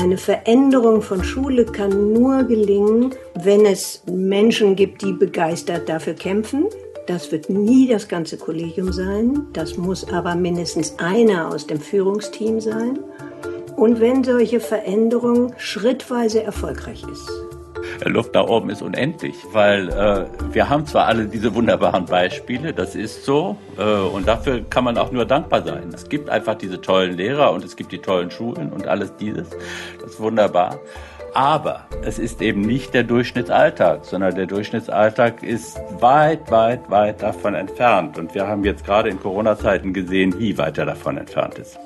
Eine Veränderung von Schule kann nur gelingen, wenn es Menschen gibt, die begeistert dafür kämpfen. Das wird nie das ganze Kollegium sein. Das muss aber mindestens einer aus dem Führungsteam sein. Und wenn solche Veränderung schrittweise erfolgreich ist. Luft da oben ist unendlich, weil äh, wir haben zwar alle diese wunderbaren Beispiele, das ist so, äh, und dafür kann man auch nur dankbar sein. Es gibt einfach diese tollen Lehrer und es gibt die tollen Schulen und alles dieses, das ist wunderbar. Aber es ist eben nicht der Durchschnittsalltag, sondern der Durchschnittsalltag ist weit, weit, weit davon entfernt. Und wir haben jetzt gerade in Corona-Zeiten gesehen, wie weit er davon entfernt ist.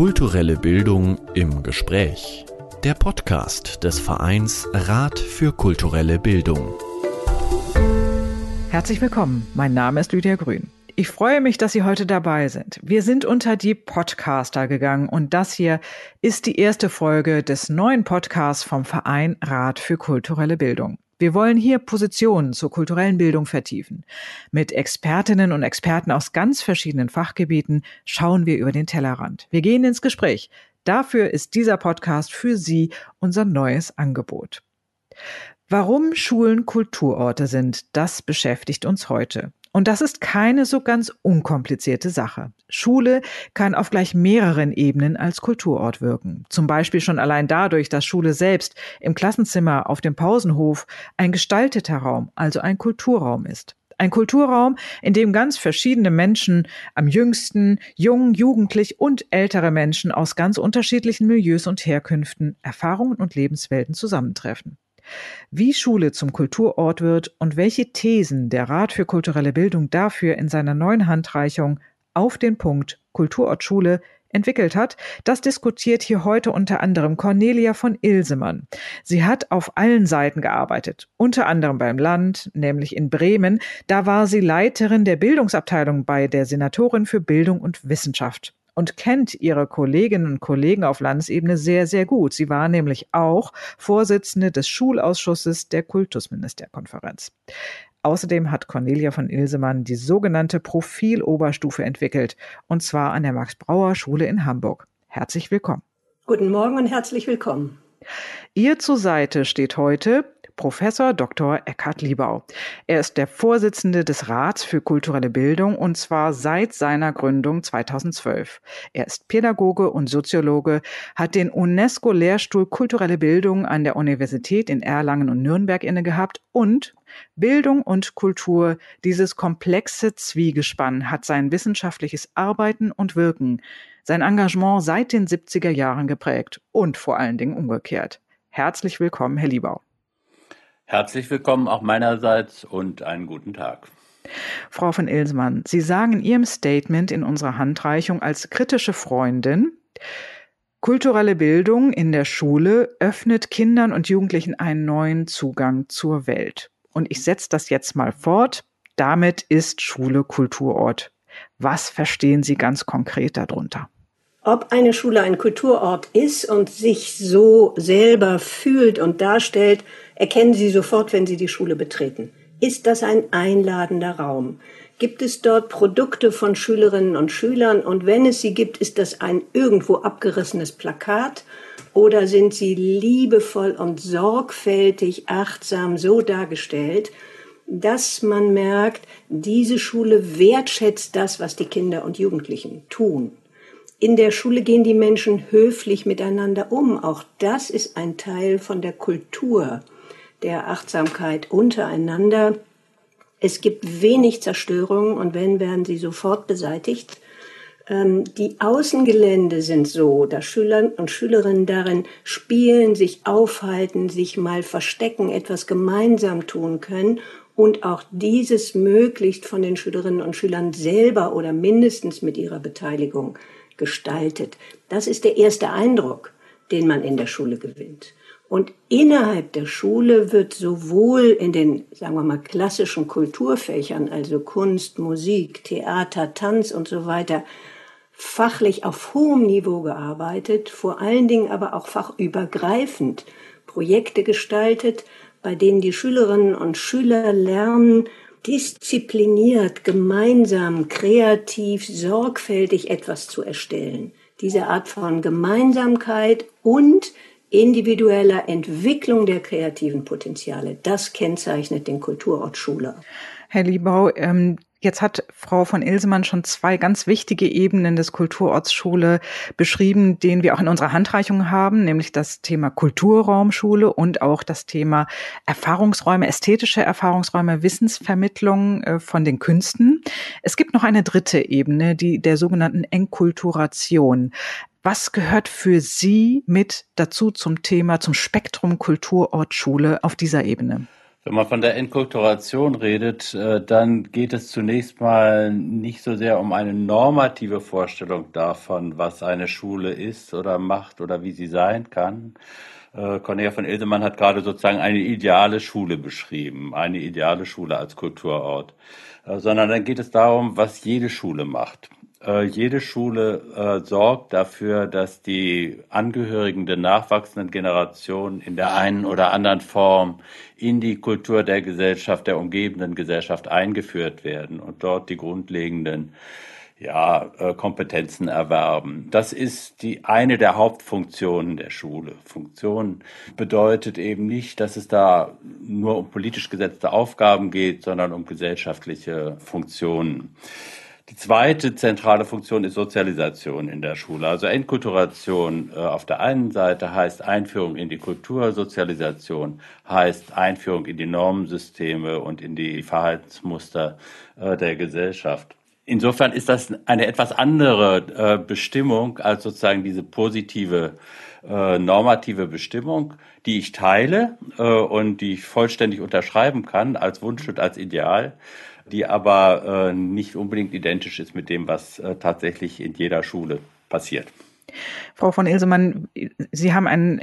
Kulturelle Bildung im Gespräch. Der Podcast des Vereins Rat für kulturelle Bildung. Herzlich willkommen. Mein Name ist Lydia Grün. Ich freue mich, dass Sie heute dabei sind. Wir sind unter die Podcaster gegangen und das hier ist die erste Folge des neuen Podcasts vom Verein Rat für kulturelle Bildung. Wir wollen hier Positionen zur kulturellen Bildung vertiefen. Mit Expertinnen und Experten aus ganz verschiedenen Fachgebieten schauen wir über den Tellerrand. Wir gehen ins Gespräch. Dafür ist dieser Podcast für Sie unser neues Angebot. Warum Schulen Kulturorte sind, das beschäftigt uns heute. Und das ist keine so ganz unkomplizierte Sache. Schule kann auf gleich mehreren Ebenen als Kulturort wirken. Zum Beispiel schon allein dadurch, dass Schule selbst im Klassenzimmer auf dem Pausenhof ein gestalteter Raum, also ein Kulturraum ist. Ein Kulturraum, in dem ganz verschiedene Menschen, am jüngsten, jung, jugendlich und ältere Menschen aus ganz unterschiedlichen Milieus und Herkünften, Erfahrungen und Lebenswelten zusammentreffen. Wie Schule zum Kulturort wird und welche Thesen der Rat für kulturelle Bildung dafür in seiner neuen Handreichung auf den Punkt Kulturort Schule entwickelt hat, das diskutiert hier heute unter anderem Cornelia von Ilsemann. Sie hat auf allen Seiten gearbeitet, unter anderem beim Land, nämlich in Bremen. Da war sie Leiterin der Bildungsabteilung bei der Senatorin für Bildung und Wissenschaft und kennt ihre Kolleginnen und Kollegen auf Landesebene sehr, sehr gut. Sie war nämlich auch Vorsitzende des Schulausschusses der Kultusministerkonferenz. Außerdem hat Cornelia von Ilsemann die sogenannte Profiloberstufe entwickelt, und zwar an der Max-Brauer-Schule in Hamburg. Herzlich willkommen. Guten Morgen und herzlich willkommen. Ihr zur Seite steht heute Professor Dr. Eckhard Liebau. Er ist der Vorsitzende des Rats für kulturelle Bildung und zwar seit seiner Gründung 2012. Er ist Pädagoge und Soziologe, hat den UNESCO-Lehrstuhl Kulturelle Bildung an der Universität in Erlangen und Nürnberg inne gehabt und Bildung und Kultur, dieses komplexe Zwiegespann hat sein wissenschaftliches Arbeiten und Wirken, sein Engagement seit den 70er Jahren geprägt und vor allen Dingen umgekehrt. Herzlich willkommen, Herr Liebau. Herzlich willkommen auch meinerseits und einen guten Tag. Frau von Ilsmann, Sie sagen in Ihrem Statement in unserer Handreichung als kritische Freundin, kulturelle Bildung in der Schule öffnet Kindern und Jugendlichen einen neuen Zugang zur Welt. Und ich setze das jetzt mal fort. Damit ist Schule Kulturort. Was verstehen Sie ganz konkret darunter? Ob eine Schule ein Kulturort ist und sich so selber fühlt und darstellt, erkennen Sie sofort, wenn Sie die Schule betreten. Ist das ein einladender Raum? Gibt es dort Produkte von Schülerinnen und Schülern? Und wenn es sie gibt, ist das ein irgendwo abgerissenes Plakat? Oder sind sie liebevoll und sorgfältig, achtsam so dargestellt, dass man merkt, diese Schule wertschätzt das, was die Kinder und Jugendlichen tun? In der Schule gehen die Menschen höflich miteinander um. Auch das ist ein Teil von der Kultur der Achtsamkeit untereinander. Es gibt wenig Zerstörung und wenn, werden sie sofort beseitigt. Ähm, die Außengelände sind so, dass Schüler und Schülerinnen darin spielen, sich aufhalten, sich mal verstecken, etwas gemeinsam tun können und auch dieses möglichst von den Schülerinnen und Schülern selber oder mindestens mit ihrer Beteiligung gestaltet. Das ist der erste Eindruck, den man in der Schule gewinnt. Und innerhalb der Schule wird sowohl in den, sagen wir mal, klassischen Kulturfächern, also Kunst, Musik, Theater, Tanz und so weiter, fachlich auf hohem Niveau gearbeitet, vor allen Dingen aber auch fachübergreifend Projekte gestaltet, bei denen die Schülerinnen und Schüler lernen, diszipliniert, gemeinsam, kreativ, sorgfältig etwas zu erstellen. Diese Art von Gemeinsamkeit und individueller Entwicklung der kreativen Potenziale, das kennzeichnet den Kulturort Schule. Herr Liebau, ähm, Jetzt hat Frau von Ilsemann schon zwei ganz wichtige Ebenen des Kulturortsschule beschrieben, den wir auch in unserer Handreichung haben, nämlich das Thema Kulturraumschule und auch das Thema Erfahrungsräume, ästhetische Erfahrungsräume, Wissensvermittlung äh, von den Künsten. Es gibt noch eine dritte Ebene, die der sogenannten Enkulturation. Was gehört für Sie mit dazu zum Thema, zum Spektrum Kulturortschule auf dieser Ebene? Wenn man von der Enkulturation redet, äh, dann geht es zunächst mal nicht so sehr um eine normative Vorstellung davon, was eine Schule ist oder macht oder wie sie sein kann. Äh, Cornelia von Ilsemann hat gerade sozusagen eine ideale Schule beschrieben, eine ideale Schule als Kulturort, äh, sondern dann geht es darum, was jede Schule macht. Äh, jede Schule äh, sorgt dafür, dass die Angehörigen der nachwachsenden Generation in der einen oder anderen Form in die Kultur der Gesellschaft, der umgebenden Gesellschaft eingeführt werden und dort die grundlegenden ja, äh, Kompetenzen erwerben. Das ist die eine der Hauptfunktionen der Schule. Funktion bedeutet eben nicht, dass es da nur um politisch gesetzte Aufgaben geht, sondern um gesellschaftliche Funktionen. Die zweite zentrale Funktion ist Sozialisation in der Schule. Also Enkulturation äh, auf der einen Seite heißt Einführung in die Kultur, Sozialisation heißt Einführung in die Normensysteme und in die Verhaltensmuster äh, der Gesellschaft. Insofern ist das eine etwas andere äh, Bestimmung als sozusagen diese positive normative Bestimmung, die ich teile und die ich vollständig unterschreiben kann als Wunsch und als Ideal die aber äh, nicht unbedingt identisch ist mit dem, was äh, tatsächlich in jeder Schule passiert. Frau von Ilsemann, Sie haben eine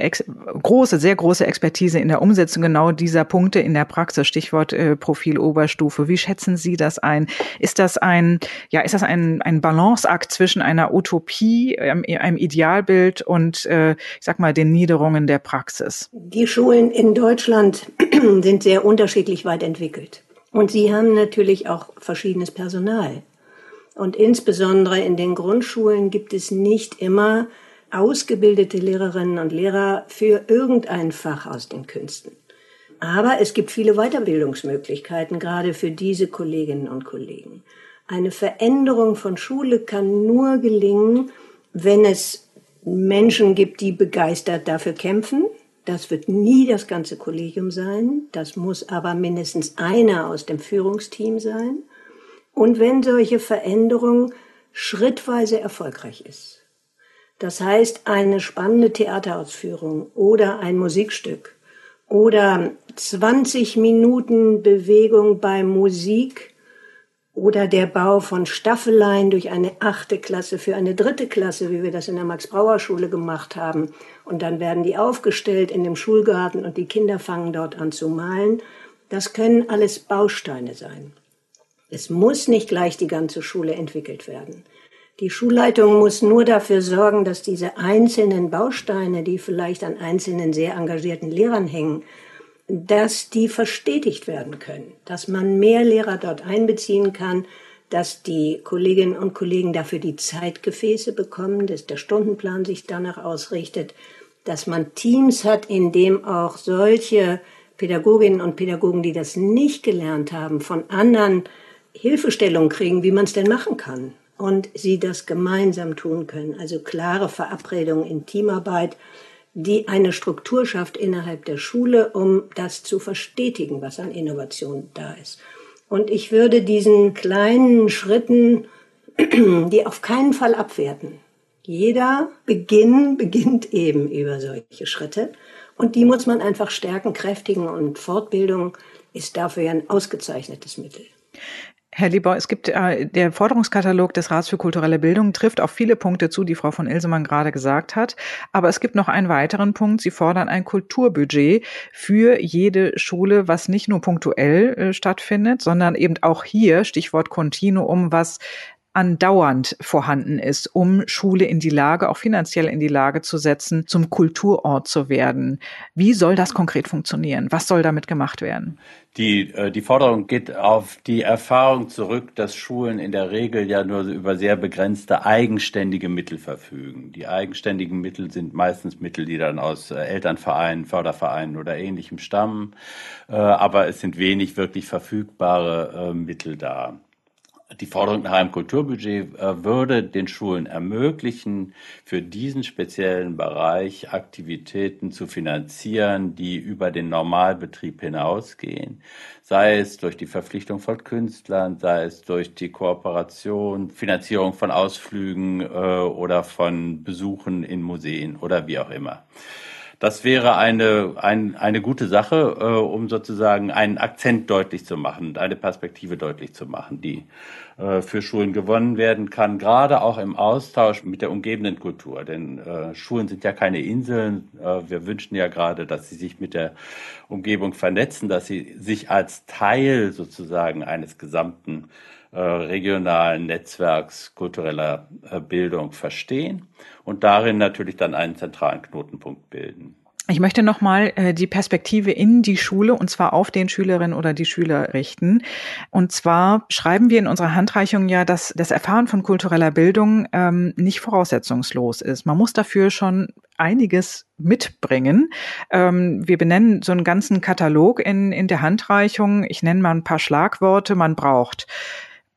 große, sehr große Expertise in der Umsetzung genau dieser Punkte in der Praxis. Stichwort äh, Profil Oberstufe. Wie schätzen Sie das ein? Ist das ein, ja, ist das ein, ein Balanceakt zwischen einer Utopie, einem, einem Idealbild und, äh, ich sag mal, den Niederungen der Praxis? Die Schulen in Deutschland sind sehr unterschiedlich weit entwickelt. Und sie haben natürlich auch verschiedenes Personal. Und insbesondere in den Grundschulen gibt es nicht immer ausgebildete Lehrerinnen und Lehrer für irgendein Fach aus den Künsten. Aber es gibt viele Weiterbildungsmöglichkeiten, gerade für diese Kolleginnen und Kollegen. Eine Veränderung von Schule kann nur gelingen, wenn es Menschen gibt, die begeistert dafür kämpfen, das wird nie das ganze Kollegium sein. Das muss aber mindestens einer aus dem Führungsteam sein. Und wenn solche Veränderung schrittweise erfolgreich ist, das heißt eine spannende Theaterausführung oder ein Musikstück oder 20 Minuten Bewegung bei Musik oder der Bau von Staffeleien durch eine achte Klasse für eine dritte Klasse, wie wir das in der Max-Brauer-Schule gemacht haben. Und dann werden die aufgestellt in dem Schulgarten und die Kinder fangen dort an zu malen. Das können alles Bausteine sein. Es muss nicht gleich die ganze Schule entwickelt werden. Die Schulleitung muss nur dafür sorgen, dass diese einzelnen Bausteine, die vielleicht an einzelnen sehr engagierten Lehrern hängen, dass die verstetigt werden können, dass man mehr Lehrer dort einbeziehen kann, dass die Kolleginnen und Kollegen dafür die Zeitgefäße bekommen, dass der Stundenplan sich danach ausrichtet, dass man Teams hat, in dem auch solche Pädagoginnen und Pädagogen, die das nicht gelernt haben, von anderen Hilfestellungen kriegen, wie man es denn machen kann und sie das gemeinsam tun können. Also klare Verabredungen in Teamarbeit, die eine Struktur schafft innerhalb der Schule, um das zu verstetigen, was an Innovation da ist. Und ich würde diesen kleinen Schritten, die auf keinen Fall abwerten. Jeder Beginn beginnt eben über solche Schritte. Und die muss man einfach stärken, kräftigen. Und Fortbildung ist dafür ein ausgezeichnetes Mittel. Herr Lieber, es gibt äh, der Forderungskatalog des Rats für kulturelle Bildung trifft auf viele Punkte zu, die Frau von Ilsemann gerade gesagt hat. Aber es gibt noch einen weiteren Punkt. Sie fordern ein Kulturbudget für jede Schule, was nicht nur punktuell äh, stattfindet, sondern eben auch hier, Stichwort Kontinuum, was andauernd vorhanden ist, um Schule in die Lage, auch finanziell in die Lage zu setzen, zum Kulturort zu werden. Wie soll das konkret funktionieren? Was soll damit gemacht werden? Die, äh, die Forderung geht auf die Erfahrung zurück, dass Schulen in der Regel ja nur über sehr begrenzte eigenständige Mittel verfügen. Die eigenständigen Mittel sind meistens Mittel, die dann aus äh, Elternvereinen, Fördervereinen oder ähnlichem stammen, äh, aber es sind wenig wirklich verfügbare Mittel da die Forderung nach einem Kulturbudget äh, würde den Schulen ermöglichen, für diesen speziellen Bereich Aktivitäten zu finanzieren, die über den Normalbetrieb hinausgehen, sei es durch die Verpflichtung von Künstlern, sei es durch die Kooperation, Finanzierung von Ausflügen äh, oder von Besuchen in Museen oder wie auch immer. Das wäre eine, ein, eine gute Sache, äh, um sozusagen einen Akzent deutlich zu machen, eine Perspektive deutlich zu machen, die äh, für Schulen gewonnen werden kann, gerade auch im Austausch mit der umgebenden Kultur. Denn äh, Schulen sind ja keine Inseln. Äh, wir wünschen ja gerade, dass sie sich mit der Umgebung vernetzen, dass sie sich als Teil sozusagen eines gesamten regionalen Netzwerks kultureller äh, Bildung verstehen und darin natürlich dann einen zentralen Knotenpunkt bilden. Ich möchte nochmal äh, die Perspektive in die Schule und zwar auf den Schülerinnen oder die Schüler richten. Und zwar schreiben wir in unserer Handreichung ja, dass das Erfahren von kultureller Bildung ähm, nicht voraussetzungslos ist. Man muss dafür schon einiges mitbringen. Ähm, wir benennen so einen ganzen Katalog in, in der Handreichung. Ich nenne mal ein paar Schlagworte. Man braucht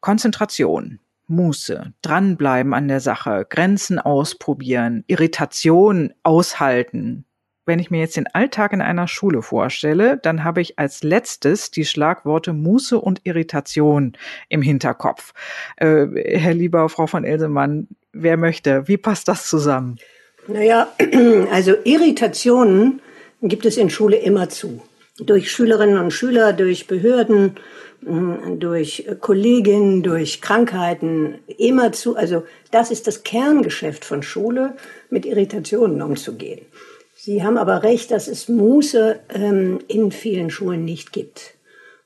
Konzentration, Muße, dranbleiben an der Sache, Grenzen ausprobieren, Irritation aushalten. Wenn ich mir jetzt den Alltag in einer Schule vorstelle, dann habe ich als letztes die Schlagworte Muße und Irritation im Hinterkopf. Äh, Herr Lieber, Frau von Elsemann, wer möchte? Wie passt das zusammen? Naja, also Irritationen gibt es in Schule immer zu. Durch Schülerinnen und Schüler, durch Behörden, durch Kolleginnen, durch Krankheiten immer zu, also das ist das Kerngeschäft von Schule, mit Irritationen umzugehen. Sie haben aber recht, dass es Muße ähm, in vielen Schulen nicht gibt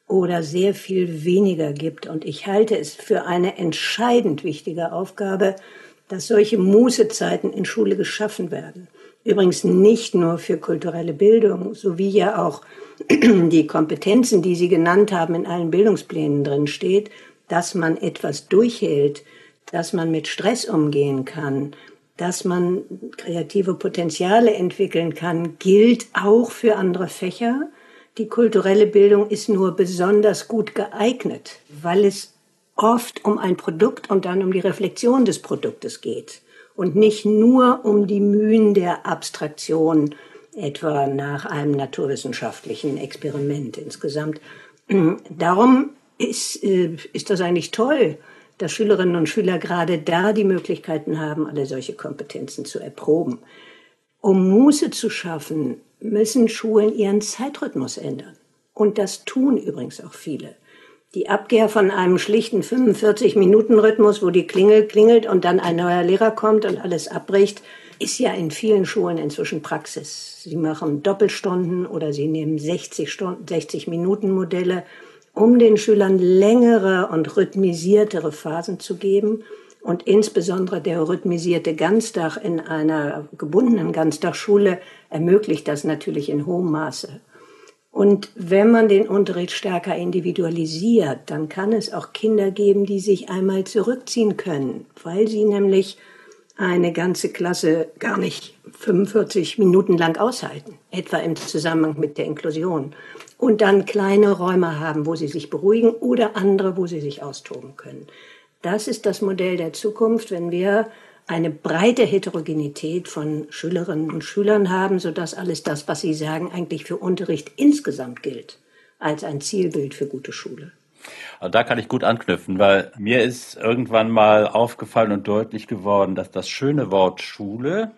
oder sehr viel weniger gibt. Und ich halte es für eine entscheidend wichtige Aufgabe, dass solche Mußezeiten in Schule geschaffen werden. Übrigens nicht nur für kulturelle Bildung, sowie ja auch die Kompetenzen, die Sie genannt haben, in allen Bildungsplänen drin steht, dass man etwas durchhält, dass man mit Stress umgehen kann, dass man kreative Potenziale entwickeln kann, gilt auch für andere Fächer. Die kulturelle Bildung ist nur besonders gut geeignet, weil es oft um ein Produkt und dann um die Reflexion des Produktes geht und nicht nur um die Mühen der Abstraktion etwa nach einem naturwissenschaftlichen Experiment insgesamt. Darum ist, äh, ist das eigentlich toll, dass Schülerinnen und Schüler gerade da die Möglichkeiten haben, alle solche Kompetenzen zu erproben. Um Muße zu schaffen, müssen Schulen ihren Zeitrhythmus ändern. Und das tun übrigens auch viele. Die Abkehr von einem schlichten 45-Minuten-Rhythmus, wo die Klingel klingelt und dann ein neuer Lehrer kommt und alles abbricht, ist ja in vielen Schulen inzwischen Praxis. Sie machen Doppelstunden oder sie nehmen 60 Stunden, 60 Minuten Modelle, um den Schülern längere und rhythmisiertere Phasen zu geben. Und insbesondere der rhythmisierte Ganztag in einer gebundenen Ganztagsschule ermöglicht das natürlich in hohem Maße. Und wenn man den Unterricht stärker individualisiert, dann kann es auch Kinder geben, die sich einmal zurückziehen können, weil sie nämlich eine ganze Klasse gar nicht 45 Minuten lang aushalten, etwa im Zusammenhang mit der Inklusion. Und dann kleine Räume haben, wo sie sich beruhigen oder andere, wo sie sich austoben können. Das ist das Modell der Zukunft, wenn wir eine breite Heterogenität von Schülerinnen und Schülern haben, sodass alles das, was Sie sagen, eigentlich für Unterricht insgesamt gilt, als ein Zielbild für gute Schule. Also da kann ich gut anknüpfen, weil mir ist irgendwann mal aufgefallen und deutlich geworden, dass das schöne Wort Schule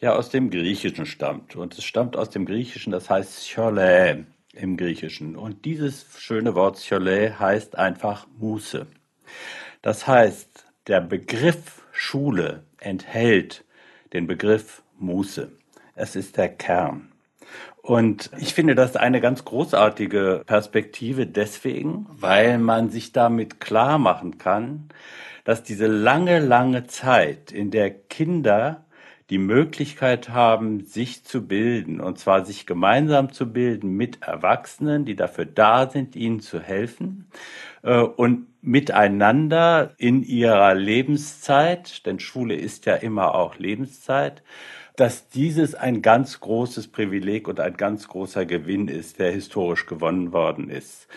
ja aus dem Griechischen stammt. Und es stammt aus dem Griechischen, das heißt Scholä im Griechischen. Und dieses schöne Wort Scholä heißt einfach Muße. Das heißt, der Begriff Schule enthält den Begriff Muße. Es ist der Kern. Und ich finde das eine ganz großartige Perspektive deswegen, weil man sich damit klar machen kann, dass diese lange, lange Zeit, in der Kinder die Möglichkeit haben, sich zu bilden, und zwar sich gemeinsam zu bilden mit Erwachsenen, die dafür da sind, ihnen zu helfen, äh, und miteinander in ihrer Lebenszeit, denn Schule ist ja immer auch Lebenszeit, dass dieses ein ganz großes Privileg und ein ganz großer Gewinn ist, der historisch gewonnen worden ist.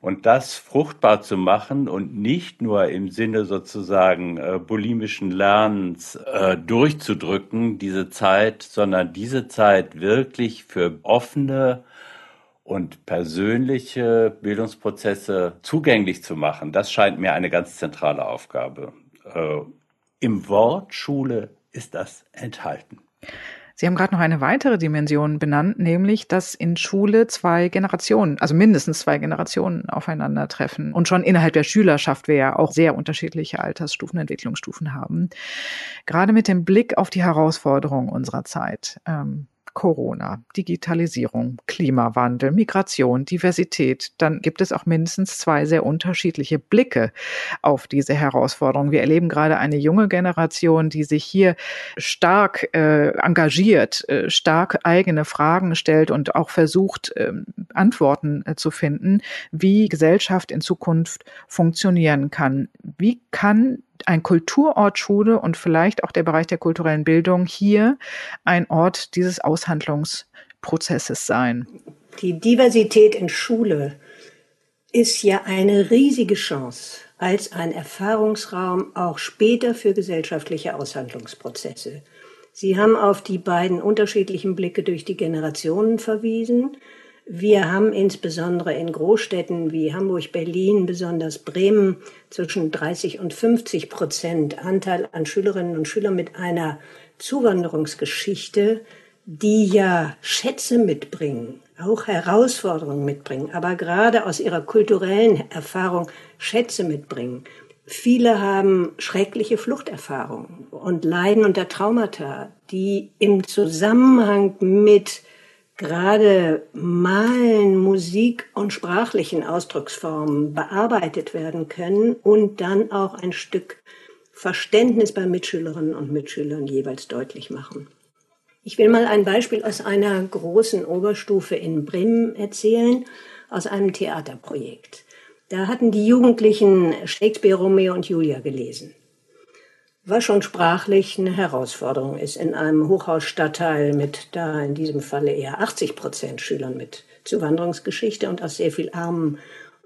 Und das fruchtbar zu machen und nicht nur im Sinne sozusagen äh, bulimischen Lernens äh, durchzudrücken, diese Zeit, sondern diese Zeit wirklich für offene und persönliche Bildungsprozesse zugänglich zu machen, das scheint mir eine ganz zentrale Aufgabe. Äh, Im Wort Schule ist das enthalten. Sie haben gerade noch eine weitere Dimension benannt, nämlich, dass in Schule zwei Generationen, also mindestens zwei Generationen aufeinandertreffen. Und schon innerhalb der Schülerschaft wir ja auch sehr unterschiedliche Altersstufen, Entwicklungsstufen haben. Gerade mit dem Blick auf die Herausforderungen unserer Zeit. Ähm, Corona, Digitalisierung, Klimawandel, Migration, Diversität, dann gibt es auch mindestens zwei sehr unterschiedliche Blicke auf diese Herausforderungen. Wir erleben gerade eine junge Generation, die sich hier stark äh, engagiert, äh, stark eigene Fragen stellt und auch versucht, äh, Antworten zu finden, wie Gesellschaft in Zukunft funktionieren kann. Wie kann ein Kulturort Schule und vielleicht auch der Bereich der kulturellen Bildung hier ein Ort dieses Aushandlungsprozesses sein. Die Diversität in Schule ist ja eine riesige Chance als ein Erfahrungsraum auch später für gesellschaftliche Aushandlungsprozesse. Sie haben auf die beiden unterschiedlichen Blicke durch die Generationen verwiesen. Wir haben insbesondere in Großstädten wie Hamburg, Berlin, besonders Bremen zwischen 30 und 50 Prozent Anteil an Schülerinnen und Schülern mit einer Zuwanderungsgeschichte, die ja Schätze mitbringen, auch Herausforderungen mitbringen, aber gerade aus ihrer kulturellen Erfahrung Schätze mitbringen. Viele haben schreckliche Fluchterfahrungen und leiden unter Traumata, die im Zusammenhang mit gerade Malen, Musik und sprachlichen Ausdrucksformen bearbeitet werden können und dann auch ein Stück Verständnis bei Mitschülerinnen und Mitschülern jeweils deutlich machen. Ich will mal ein Beispiel aus einer großen Oberstufe in Bremen erzählen, aus einem Theaterprojekt. Da hatten die Jugendlichen Shakespeare, Romeo und Julia gelesen was schon sprachlich eine Herausforderung ist in einem Hochhausstadtteil mit da in diesem Falle eher 80 Prozent Schülern mit Zuwanderungsgeschichte und aus sehr viel armen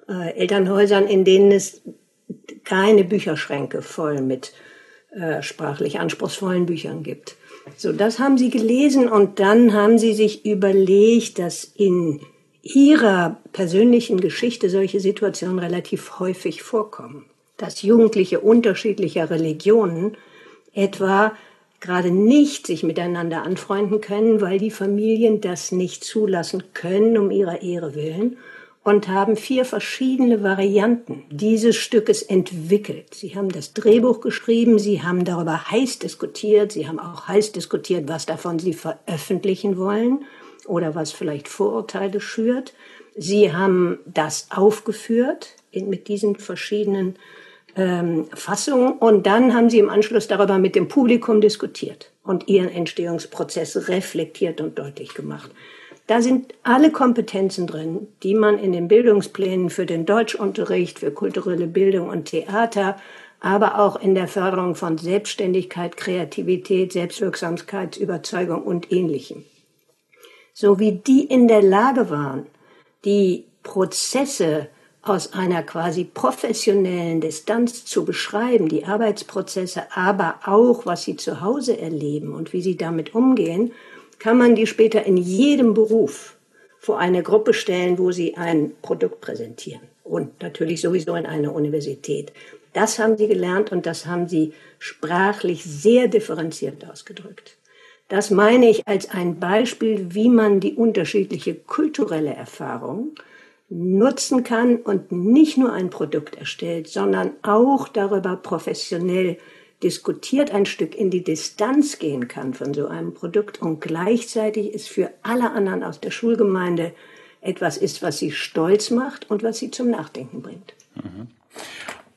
äh, Elternhäusern, in denen es keine Bücherschränke voll mit äh, sprachlich anspruchsvollen Büchern gibt. So, das haben sie gelesen und dann haben sie sich überlegt, dass in ihrer persönlichen Geschichte solche Situationen relativ häufig vorkommen dass Jugendliche unterschiedlicher Religionen etwa gerade nicht sich miteinander anfreunden können, weil die Familien das nicht zulassen können um ihrer Ehre willen und haben vier verschiedene Varianten dieses Stückes entwickelt. Sie haben das Drehbuch geschrieben, sie haben darüber heiß diskutiert, sie haben auch heiß diskutiert, was davon sie veröffentlichen wollen oder was vielleicht Vorurteile schürt. Sie haben das aufgeführt in, mit diesen verschiedenen ähm, Fassung und dann haben sie im Anschluss darüber mit dem Publikum diskutiert und ihren Entstehungsprozess reflektiert und deutlich gemacht. Da sind alle Kompetenzen drin, die man in den Bildungsplänen für den Deutschunterricht, für kulturelle Bildung und Theater, aber auch in der Förderung von Selbstständigkeit, Kreativität, Selbstwirksamkeit, Überzeugung und Ähnlichem. So wie die in der Lage waren, die Prozesse aus einer quasi professionellen Distanz zu beschreiben, die Arbeitsprozesse, aber auch, was sie zu Hause erleben und wie sie damit umgehen, kann man die später in jedem Beruf vor eine Gruppe stellen, wo sie ein Produkt präsentieren. Und natürlich sowieso in einer Universität. Das haben sie gelernt und das haben sie sprachlich sehr differenziert ausgedrückt. Das meine ich als ein Beispiel, wie man die unterschiedliche kulturelle Erfahrung nutzen kann und nicht nur ein Produkt erstellt, sondern auch darüber professionell diskutiert ein Stück in die Distanz gehen kann von so einem Produkt und gleichzeitig ist für alle anderen aus der Schulgemeinde etwas ist, was sie stolz macht und was sie zum Nachdenken bringt. Mhm.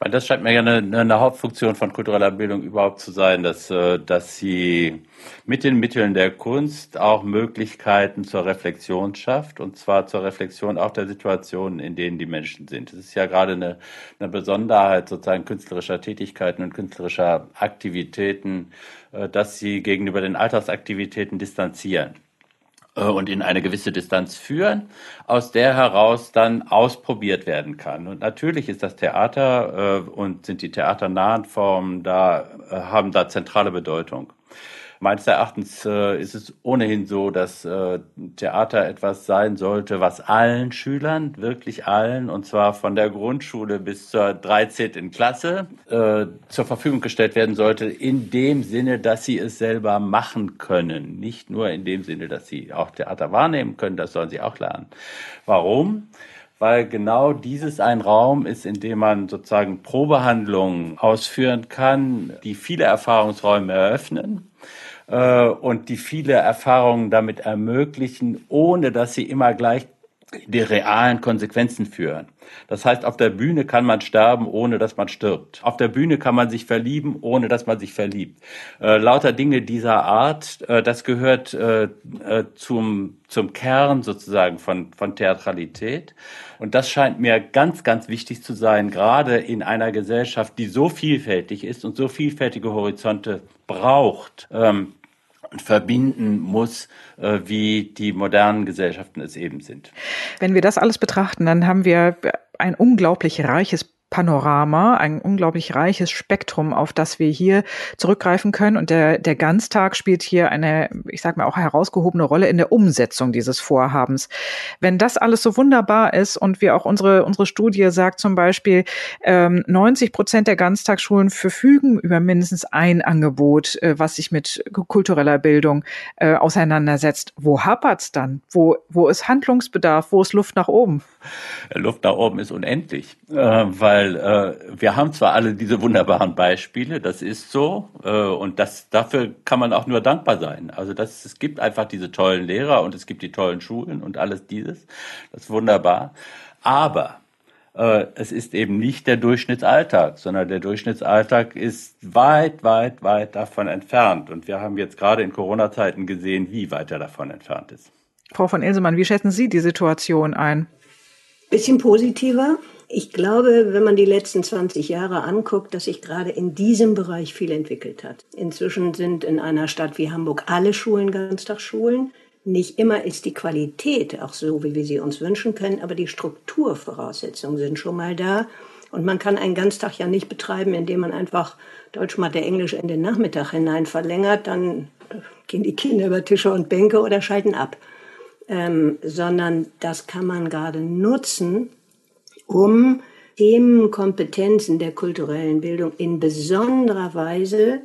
Das scheint mir ja eine, eine, Hauptfunktion von kultureller Bildung überhaupt zu sein, dass, äh, dass sie mit den Mitteln der Kunst auch Möglichkeiten zur Reflexion schafft, und zwar zur Reflexion auch der Situationen, in denen die Menschen sind. Es ist ja gerade eine, eine Besonderheit sozusagen künstlerischer Tätigkeiten und künstlerischer Aktivitäten, äh, dass sie gegenüber den Alltagsaktivitäten distanzieren. Äh, und in eine gewisse Distanz führen, aus der heraus dann ausprobiert werden kann. Und natürlich ist das Theater äh, und sind die theaternahen Formen da, äh, haben da zentrale Bedeutung. Meines Erachtens äh, ist es ohnehin so, dass äh, Theater etwas sein sollte, was allen Schülern, wirklich allen, und zwar von der Grundschule bis zur 13. Klasse, äh, zur Verfügung gestellt werden sollte, in dem Sinne, dass sie es selber machen können. Nicht nur in dem Sinne, dass sie auch Theater wahrnehmen können, das sollen sie auch lernen. Warum? weil genau dieses ein Raum ist, in dem man sozusagen Probehandlungen ausführen kann, die viele Erfahrungsräume eröffnen und die viele Erfahrungen damit ermöglichen, ohne dass sie immer gleich die realen Konsequenzen führen. Das heißt, auf der Bühne kann man sterben, ohne dass man stirbt. Auf der Bühne kann man sich verlieben, ohne dass man sich verliebt. Äh, lauter Dinge dieser Art, äh, das gehört äh, äh, zum, zum Kern sozusagen von, von Theatralität. Und das scheint mir ganz, ganz wichtig zu sein, gerade in einer Gesellschaft, die so vielfältig ist und so vielfältige Horizonte braucht. Ähm, verbinden muss, äh, wie die modernen Gesellschaften es eben sind. Wenn wir das alles betrachten, dann haben wir ein unglaublich reiches Panorama, ein unglaublich reiches Spektrum, auf das wir hier zurückgreifen können. Und der, der Ganztag spielt hier eine, ich sag mal, auch herausgehobene Rolle in der Umsetzung dieses Vorhabens. Wenn das alles so wunderbar ist und wir auch unsere, unsere Studie sagt zum Beispiel, ähm, 90 Prozent der Ganztagsschulen verfügen über mindestens ein Angebot, äh, was sich mit kultureller Bildung äh, auseinandersetzt. Wo hapert's dann? Wo, wo ist Handlungsbedarf? Wo ist Luft nach oben? Luft nach oben ist unendlich, äh, weil weil äh, wir haben zwar alle diese wunderbaren Beispiele, das ist so, äh, und das dafür kann man auch nur dankbar sein. Also das, es gibt einfach diese tollen Lehrer und es gibt die tollen Schulen und alles dieses, das ist wunderbar. Aber äh, es ist eben nicht der Durchschnittsalltag, sondern der Durchschnittsalltag ist weit, weit, weit davon entfernt. Und wir haben jetzt gerade in Corona-Zeiten gesehen, wie weit er davon entfernt ist. Frau von Ilsemann, wie schätzen Sie die Situation ein? Bisschen positiver. Ich glaube, wenn man die letzten 20 Jahre anguckt, dass sich gerade in diesem Bereich viel entwickelt hat. Inzwischen sind in einer Stadt wie Hamburg alle Schulen Ganztagsschulen. Nicht immer ist die Qualität auch so, wie wir sie uns wünschen können, aber die Strukturvoraussetzungen sind schon mal da. Und man kann einen Ganztag ja nicht betreiben, indem man einfach Deutsch, Mathe, Englisch in den Nachmittag hinein verlängert. Dann gehen die Kinder über Tische und Bänke oder schalten ab. Ähm, sondern das kann man gerade nutzen, um Themenkompetenzen der kulturellen Bildung in besonderer Weise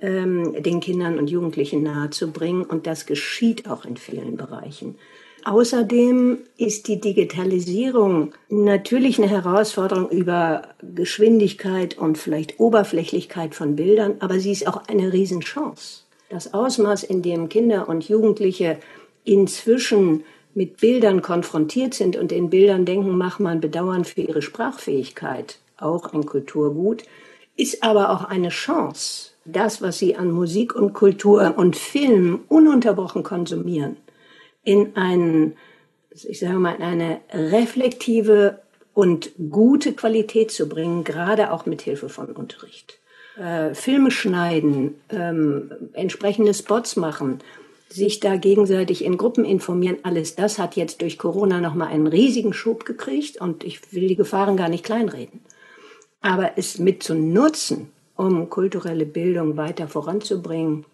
ähm, den Kindern und Jugendlichen nahezubringen. Und das geschieht auch in vielen Bereichen. Außerdem ist die Digitalisierung natürlich eine Herausforderung über Geschwindigkeit und vielleicht Oberflächlichkeit von Bildern, aber sie ist auch eine Riesenchance. Das Ausmaß, in dem Kinder und Jugendliche inzwischen mit Bildern konfrontiert sind und in Bildern denken, mach man bedauern für ihre Sprachfähigkeit, auch ein Kulturgut, ist aber auch eine Chance, das, was sie an Musik und Kultur und Film ununterbrochen konsumieren, in einen, ich sage mal, in eine reflektive und gute Qualität zu bringen, gerade auch mit Hilfe von Unterricht. Äh, Filme schneiden, ähm, entsprechende Spots machen, sich da gegenseitig in Gruppen informieren, alles das hat jetzt durch Corona nochmal einen riesigen Schub gekriegt und ich will die Gefahren gar nicht kleinreden. Aber es mit zu nutzen, um kulturelle Bildung weiter voranzubringen,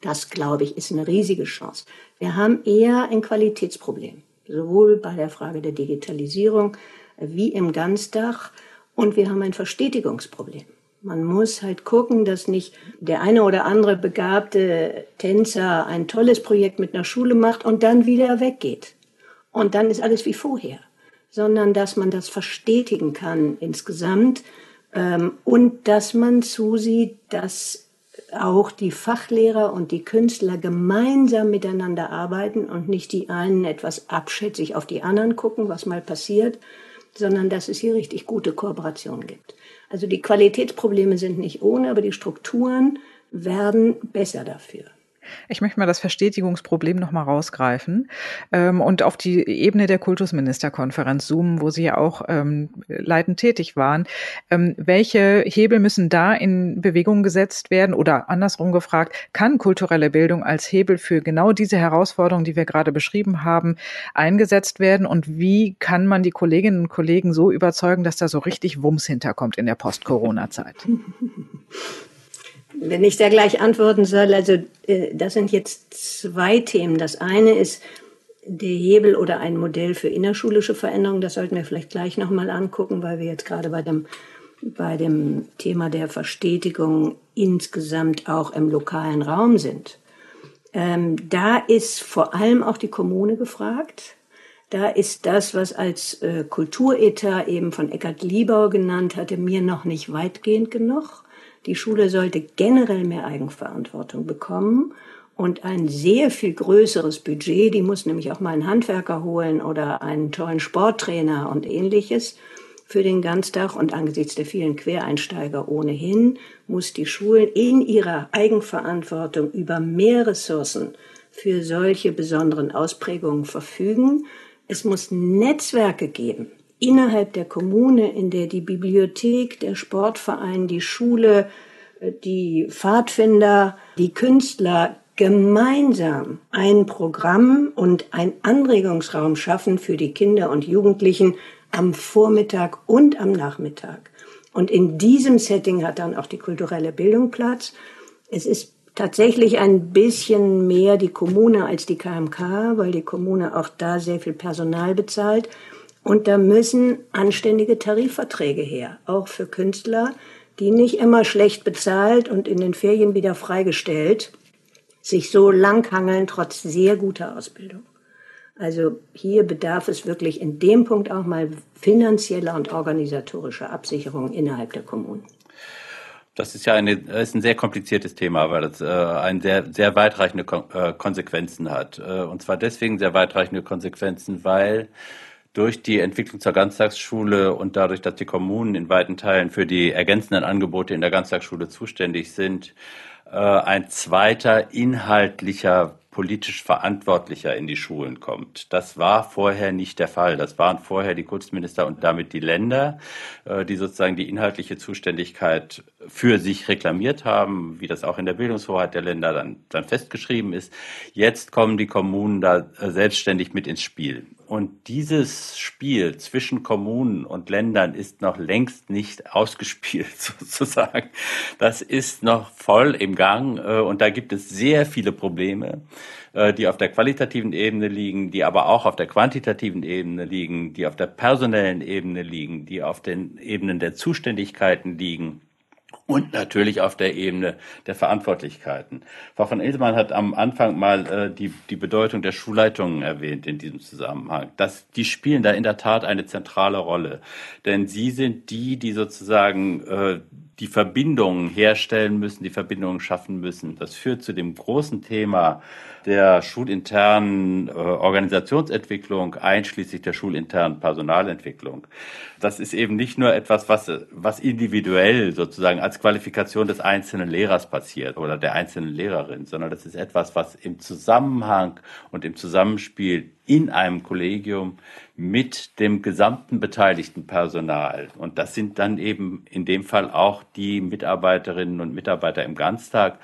das glaube ich ist eine riesige Chance. Wir haben eher ein Qualitätsproblem, sowohl bei der Frage der Digitalisierung wie im Ganzdach und wir haben ein Verstetigungsproblem. Man muss halt gucken, dass nicht der eine oder andere begabte Tänzer ein tolles Projekt mit einer Schule macht und dann wieder weggeht. Und dann ist alles wie vorher. Sondern dass man das verstetigen kann insgesamt Ähm, und dass man zusieht, dass auch die Fachlehrer und die Künstler gemeinsam miteinander arbeiten und nicht die einen etwas abschätzig auf die anderen gucken, was mal passiert, sondern dass es hier richtig gute Kooperation gibt. Also die Qualitätsprobleme sind nicht ohne, aber die Strukturen werden besser dafür. Ich möchte mal das Verstetigungsproblem nochmal rausgreifen ähm, und auf die Ebene der Kultusministerkonferenz zoomen, wo Sie ja auch ähm, leitend tätig waren. Ähm, welche Hebel müssen da in Bewegung gesetzt werden oder andersrum gefragt, kann kulturelle Bildung als Hebel für genau diese Herausforderungen, die wir gerade beschrieben haben, eingesetzt werden und wie kann man die Kolleginnen und Kollegen so überzeugen, dass da so richtig Wumms hinterkommt in der Post-Corona-Zeit? Wenn ich da gleich antworten soll, also äh, das sind jetzt zwei Themen. Das eine ist der Hebel oder ein Modell für innerschulische Veränderung. Das sollten wir vielleicht gleich nochmal angucken, weil wir jetzt gerade bei dem, bei dem Thema der Verstetigung insgesamt auch im lokalen Raum sind. Ähm, da ist vor allem auch die Kommune gefragt. Da ist das, was als äh, Kulturetat eben von Eckhard Liebau genannt hatte, mir noch nicht weitgehend genug. Die Schule sollte generell mehr Eigenverantwortung bekommen und ein sehr viel größeres Budget. Die muss nämlich auch mal einen Handwerker holen oder einen tollen Sporttrainer und ähnliches für den Ganztag. Und angesichts der vielen Quereinsteiger ohnehin muss die Schulen in ihrer Eigenverantwortung über mehr Ressourcen für solche besonderen Ausprägungen verfügen. Es muss Netzwerke geben innerhalb der Kommune, in der die Bibliothek, der Sportverein, die Schule, äh, die Pfadfinder, die Künstler gemeinsam ein Programm und ein Anregungsraum schaffen für die Kinder und Jugendlichen am Vormittag und am Nachmittag. Und in diesem Setting hat dann auch die kulturelle Bildung Platz. Es ist tatsächlich ein bisschen mehr die Kommune als die KMK, weil die Kommune auch da sehr viel Personal bezahlt. Und da müssen anständige Tarifverträge her, auch für Künstler, die nicht immer schlecht bezahlt und in den Ferien wieder freigestellt sich so langhangeln trotz sehr guter Ausbildung. Also hier bedarf es wirklich in dem Punkt auch mal finanzieller und organisatorischer Absicherung innerhalb der Kommunen. Das ist ja eine, ist ein sehr kompliziertes Thema, weil es äh, ein sehr, sehr weitreichende Kon äh, Konsequenzen hat. Äh, und zwar deswegen sehr weitreichende Konsequenzen, weil durch die Entwicklung zur Ganztagsschule und dadurch, dass die Kommunen in weiten Teilen für die ergänzenden Angebote in der Ganztagsschule zuständig sind, äh, ein zweiter inhaltlicher politisch Verantwortlicher in die Schulen kommt. Das war vorher nicht der Fall. Das waren vorher die Kunstminister und damit die Länder, äh, die sozusagen die inhaltliche Zuständigkeit für sich reklamiert haben, wie das auch in der Bildungshoheit der Länder dann, dann festgeschrieben ist. Jetzt kommen die Kommunen da äh, selbstständig mit ins Spiel. Und dieses Spiel zwischen Kommunen und Ländern ist noch längst nicht ausgespielt, sozusagen. Das ist noch voll im Gang äh, und da gibt es sehr viele Probleme, äh, die auf der qualitativen Ebene liegen, die aber auch auf der quantitativen Ebene liegen, die auf der personellen Ebene liegen, die auf den Ebenen der Zuständigkeiten liegen und natürlich auf der Ebene der Verantwortlichkeiten. Frau von Ilsemann hat am Anfang mal äh, die, die Bedeutung der Schulleitungen erwähnt in diesem Zusammenhang. Das, die spielen da in der Tat eine zentrale Rolle, denn sie sind die, die sozusagen äh, die Verbindungen herstellen müssen, die Verbindungen schaffen müssen. Das führt zu dem großen Thema der schulinternen äh, Organisationsentwicklung, einschließlich der schulinternen Personalentwicklung. Das ist eben nicht nur etwas, was, was individuell sozusagen als Qualifikation des einzelnen Lehrers passiert oder der einzelnen Lehrerin, sondern das ist etwas, was im Zusammenhang und im Zusammenspiel in einem Kollegium mit dem gesamten beteiligten Personal. Und das sind dann eben in dem Fall auch die Mitarbeiterinnen und Mitarbeiter im Ganztag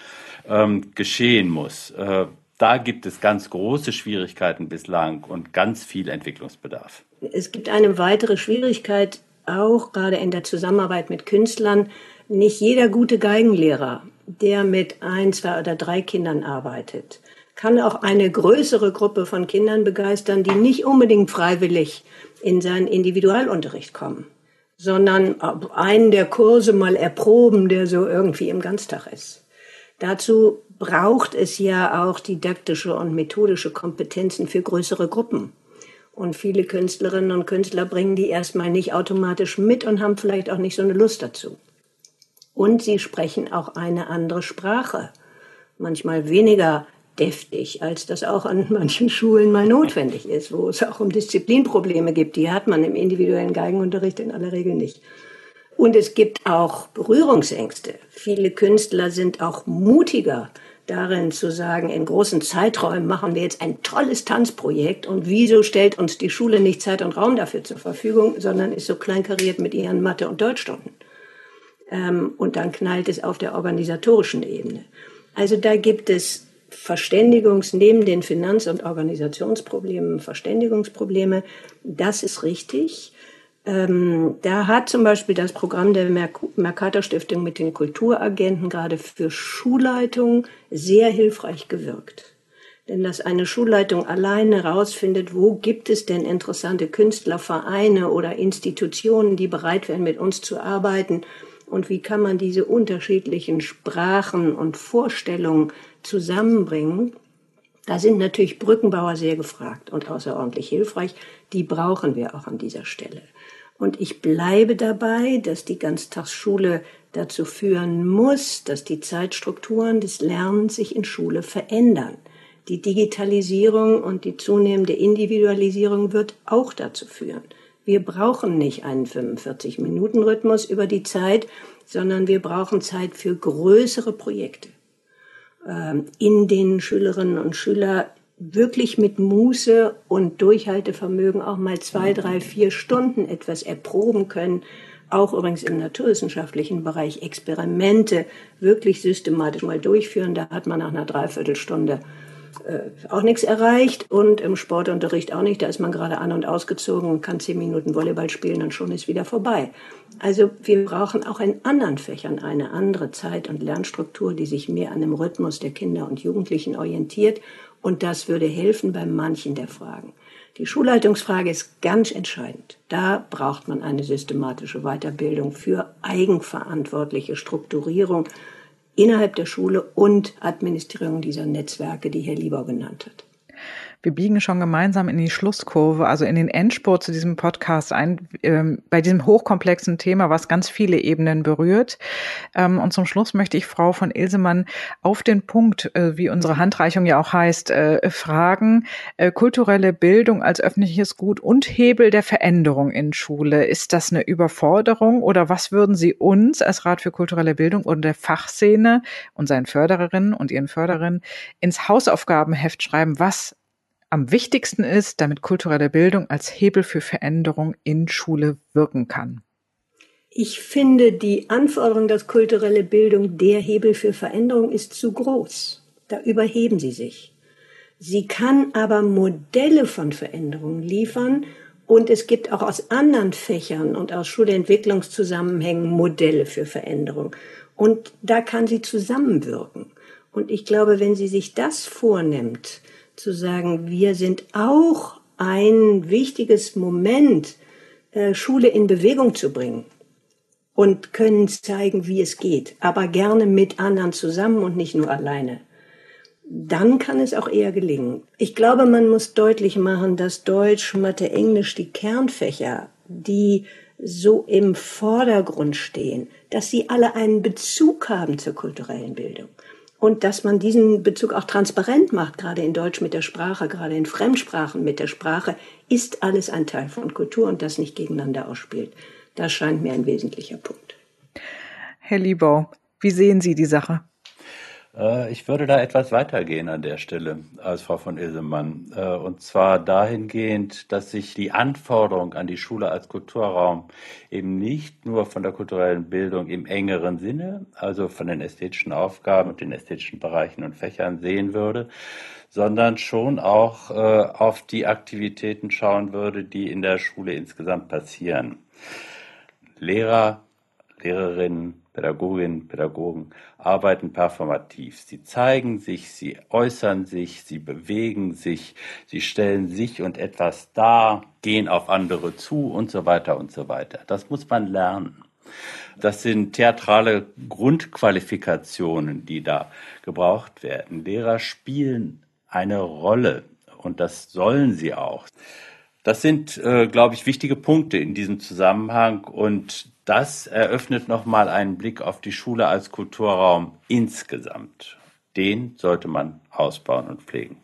ähm, geschehen muss. Äh, da gibt es ganz große Schwierigkeiten bislang und ganz viel Entwicklungsbedarf. Es gibt eine weitere Schwierigkeit, auch gerade in der Zusammenarbeit mit Künstlern. Nicht jeder gute Geigenlehrer, der mit ein, zwei oder drei Kindern arbeitet, kann auch eine größere Gruppe von Kindern begeistern, die nicht unbedingt freiwillig in seinen Individualunterricht kommen, sondern einen der Kurse mal erproben, der so irgendwie im Ganztag ist. Dazu braucht es ja auch didaktische und methodische Kompetenzen für größere Gruppen. Und viele Künstlerinnen und Künstler bringen die erstmal nicht automatisch mit und haben vielleicht auch nicht so eine Lust dazu. Und sie sprechen auch eine andere Sprache. Manchmal weniger deftig, als das auch an manchen Schulen mal notwendig ist, wo es auch um Disziplinprobleme gibt. Die hat man im individuellen Geigenunterricht in aller Regel nicht. Und es gibt auch Berührungsängste. Viele Künstler sind auch mutiger darin zu sagen, in großen Zeiträumen machen wir jetzt ein tolles Tanzprojekt und wieso stellt uns die Schule nicht Zeit und Raum dafür zur Verfügung, sondern ist so kleinkariert mit ihren Mathe- und Deutschstunden. Ähm, und dann knallt es auf der organisatorischen Ebene. Also da gibt es Verständigungs, neben den Finanz- und Organisationsproblemen, Verständigungsprobleme. Das ist richtig. Ähm, da hat zum Beispiel das Programm der Mercator Stiftung mit den Kulturagenten gerade für Schulleitungen sehr hilfreich gewirkt. Denn dass eine Schulleitung alleine herausfindet, wo gibt es denn interessante Künstlervereine oder Institutionen, die bereit wären, mit uns zu arbeiten und wie kann man diese unterschiedlichen Sprachen und Vorstellungen zusammenbringen, da sind natürlich Brückenbauer sehr gefragt und außerordentlich hilfreich. Die brauchen wir auch an dieser Stelle. Und ich bleibe dabei, dass die Ganztagsschule dazu führen muss, dass die Zeitstrukturen des Lernens sich in Schule verändern. Die Digitalisierung und die zunehmende Individualisierung wird auch dazu führen. Wir brauchen nicht einen 45-Minuten-Rhythmus über die Zeit, sondern wir brauchen Zeit für größere Projekte, ähm, in denen Schülerinnen und Schüler wirklich mit Muße und Durchhaltevermögen auch mal zwei, drei, vier Stunden etwas erproben können, auch übrigens im naturwissenschaftlichen Bereich Experimente wirklich systematisch mal durchführen. Da hat man nach einer Dreiviertelstunde äh, auch nichts erreicht und im Sportunterricht auch nicht. Da ist man gerade an und ausgezogen und kann zehn Minuten Volleyball spielen und schon ist wieder vorbei. Also wir brauchen auch in anderen Fächern eine andere Zeit- und Lernstruktur, die sich mehr an dem Rhythmus der Kinder und Jugendlichen orientiert. Und das würde helfen bei manchen der Fragen. Die Schulleitungsfrage ist ganz entscheidend. Da braucht man eine systematische Weiterbildung für eigenverantwortliche Strukturierung innerhalb der Schule und Administrierung dieser Netzwerke, die Herr Lieber genannt hat. Wir biegen schon gemeinsam in die Schlusskurve, also in den Endspurt zu diesem Podcast ein, ähm, bei diesem hochkomplexen Thema, was ganz viele Ebenen berührt. Ähm, und zum Schluss möchte ich Frau von Ilsemann auf den Punkt, äh, wie unsere Handreichung ja auch heißt, äh, fragen, äh, kulturelle Bildung als öffentliches Gut und Hebel der Veränderung in Schule. Ist das eine Überforderung oder was würden Sie uns als Rat für kulturelle Bildung oder der Fachszene und seinen Fördererinnen und ihren Fördererinnen ins Hausaufgabenheft schreiben? Was am wichtigsten ist, damit kulturelle Bildung als Hebel für Veränderung in Schule wirken kann? Ich finde, die Anforderung, dass kulturelle Bildung der Hebel für Veränderung ist, zu groß. Da überheben sie sich. Sie kann aber Modelle von Veränderungen liefern und es gibt auch aus anderen Fächern und aus Schulentwicklungszusammenhängen Modelle für Veränderung. Und da kann sie zusammenwirken. Und ich glaube, wenn sie sich das vornimmt, zu sagen, wir sind auch ein wichtiges Moment, äh, Schule in Bewegung zu bringen und können zeigen, wie es geht, aber gerne mit anderen zusammen und nicht nur alleine. Dann kann es auch eher gelingen. Ich glaube, man muss deutlich machen, dass Deutsch, Mathe, Englisch, die Kernfächer, die so im Vordergrund stehen, dass sie alle einen Bezug haben zur kulturellen Bildung und dass man diesen Bezug auch transparent macht, gerade in Deutsch mit der Sprache, gerade in Fremdsprachen mit der Sprache, ist alles ein Teil von Kultur und das nicht gegeneinander ausspielt. Das scheint mir ein wesentlicher Punkt. Herr Liebau, wie sehen Sie die Sache? Äh, ich würde da etwas weitergehen an der Stelle als Frau von Ilsemann. Äh, und zwar dahingehend, dass sich die Anforderung an die Schule als Kulturraum eben nicht nur von der kulturellen Bildung im engeren Sinne, also von den ästhetischen Aufgaben und den ästhetischen Bereichen und Fächern sehen würde, sondern schon auch äh, auf die Aktivitäten schauen würde, die in der Schule insgesamt passieren. Lehrer, Lehrerinnen, Pädagoginnen, Pädagogen arbeiten performativ. Sie zeigen sich, sie äußern sich, sie bewegen sich, sie stellen sich und etwas dar, gehen auf andere zu und so weiter und so weiter. Das muss man lernen. Das sind theatrale Grundqualifikationen, die da gebraucht werden. Lehrer spielen eine Rolle und das sollen sie auch. Das sind, äh, glaube ich, wichtige Punkte in diesem Zusammenhang und das eröffnet nochmal einen Blick auf die Schule als Kulturraum insgesamt. Den sollte man ausbauen und pflegen.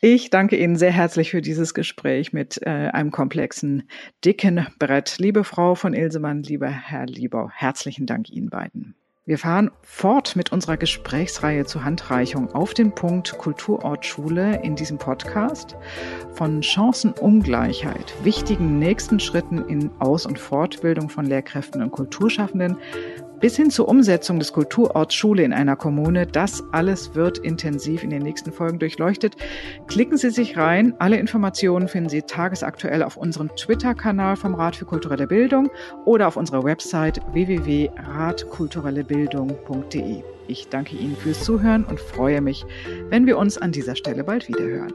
Ich danke Ihnen sehr herzlich für dieses Gespräch mit äh, einem komplexen, dicken Brett. Liebe Frau von Ilsemann, lieber Herr Liebau, herzlichen Dank Ihnen beiden. Wir fahren fort mit unserer Gesprächsreihe zur Handreichung auf den Punkt Kulturort Schule in diesem Podcast. Von Chancenungleichheit, wichtigen nächsten Schritten in Aus- und Fortbildung von Lehrkräften und Kulturschaffenden bis hin zur Umsetzung des Kulturorts Schule in einer Kommune. Das alles wird intensiv in den nächsten Folgen durchleuchtet. Klicken Sie sich rein. Alle Informationen finden Sie tagesaktuell auf unserem Twitter-Kanal vom Rat für kulturelle Bildung oder auf unserer Website www.ratkulturellebildung.de. Ich danke Ihnen fürs Zuhören und freue mich, wenn wir uns an dieser Stelle bald wiederhören.